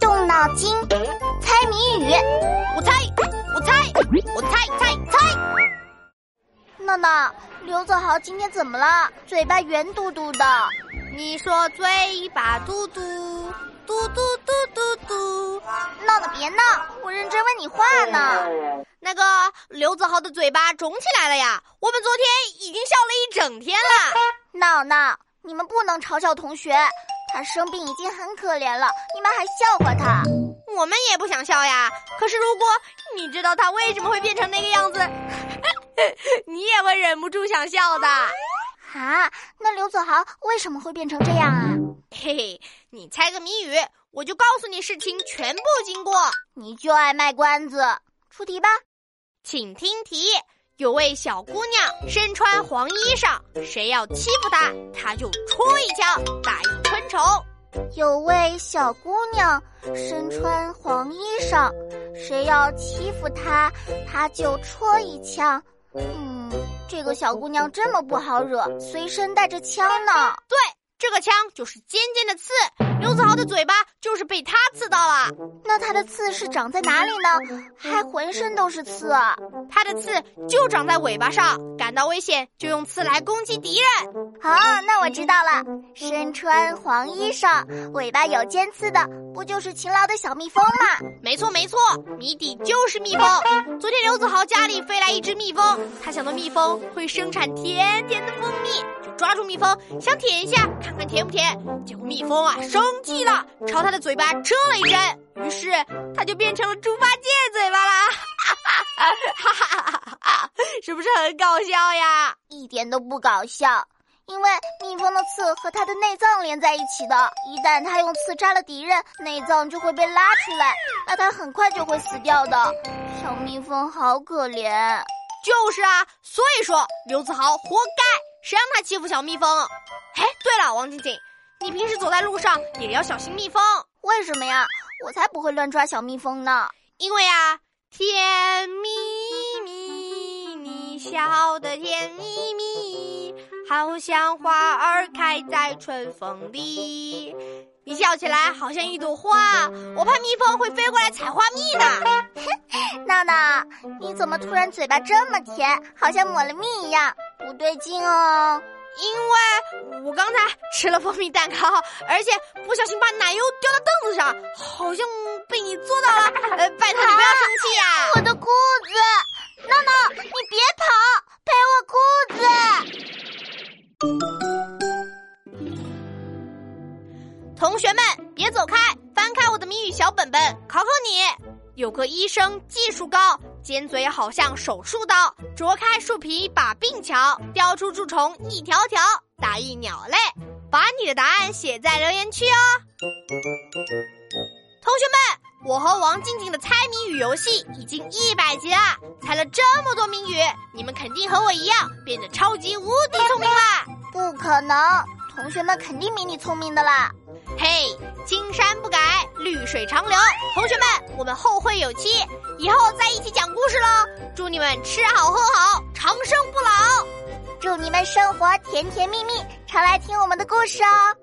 动脑筋，猜谜语。我猜，我猜，我猜猜猜。闹闹，刘子豪今天怎么了？嘴巴圆嘟嘟的。你说嘴巴嘟嘟嘟嘟嘟嘟嘟。闹闹别闹，我认真问你话呢。那个刘子豪的嘴巴肿起来了呀！我们昨天已经笑了一整天了。闹闹，你们不能嘲笑同学。他生病已经很可怜了，你们还笑话他？我们也不想笑呀。可是如果你知道他为什么会变成那个样子，你也会忍不住想笑的。啊，那刘子豪为什么会变成这样啊？嘿嘿，你猜个谜语，我就告诉你事情全部经过。你就爱卖关子，出题吧，请听题。有位小姑娘身穿黄衣裳，谁要欺负她，她就戳一枪打一昆虫。有位小姑娘身穿黄衣裳，谁要欺负她，她就戳一枪。嗯，这个小姑娘这么不好惹，随身带着枪呢。对。这个枪就是尖尖的刺，刘子豪的嘴巴就是被他刺到了。那他的刺是长在哪里呢？还浑身都是刺啊！他的刺就长在尾巴上，感到危险就用刺来攻击敌人。好，那我知道了。身穿黄衣裳，尾巴有尖刺的，不就是勤劳的小蜜蜂吗？没错没错，谜底就是蜜蜂。昨天刘子豪家里飞来一只蜜蜂，他想到蜜蜂会生产甜甜的蜂蜜，就抓住蜜蜂想舔一下。看看甜不甜？结果蜜蜂啊生气了，朝他的嘴巴蛰了一针，于是他就变成了猪八戒嘴巴啦！哈哈哈哈是不是很搞笑呀？一点都不搞笑，因为蜜蜂的刺和它的内脏连在一起的，一旦它用刺扎了敌人，内脏就会被拉出来，那它很快就会死掉的。小蜜蜂好可怜。就是啊，所以说刘子豪活该，谁让他欺负小蜜蜂？哎，对了，王静静，你平时走在路上也要小心蜜蜂。为什么呀？我才不会乱抓小蜜蜂呢。因为啊，甜蜜蜜，你笑得甜蜜蜜，好像花儿开在春风里。你笑起来好像一朵花，我怕蜜蜂会飞过来采花蜜呢。闹闹，你怎么突然嘴巴这么甜，好像抹了蜜一样？不对劲哦。因为我刚才吃了蜂蜜蛋糕，而且不小心把奶油掉到凳子上，好像被你坐到了。呃，拜托你不要生气呀！我的裤子，闹闹，你别跑，赔我裤子。同学们，别走开，翻开我的谜语小本本，考考你。有个医生技术高。尖嘴好像手术刀，啄开树皮把病瞧，叼出蛀虫一条条，打一鸟类。把你的答案写在留言区哦。同学们，我和王静静的猜谜语游戏已经一百集了，猜了这么多谜语，你们肯定和我一样变得超级无敌聪明啦！不可能，同学们肯定比你聪明的啦。嘿，青山不改，绿水长流。同学们，我们后会有期，以后再一起讲故事喽！祝你们吃好喝好，长生不老！祝你们生活甜甜蜜蜜，常来听我们的故事哦！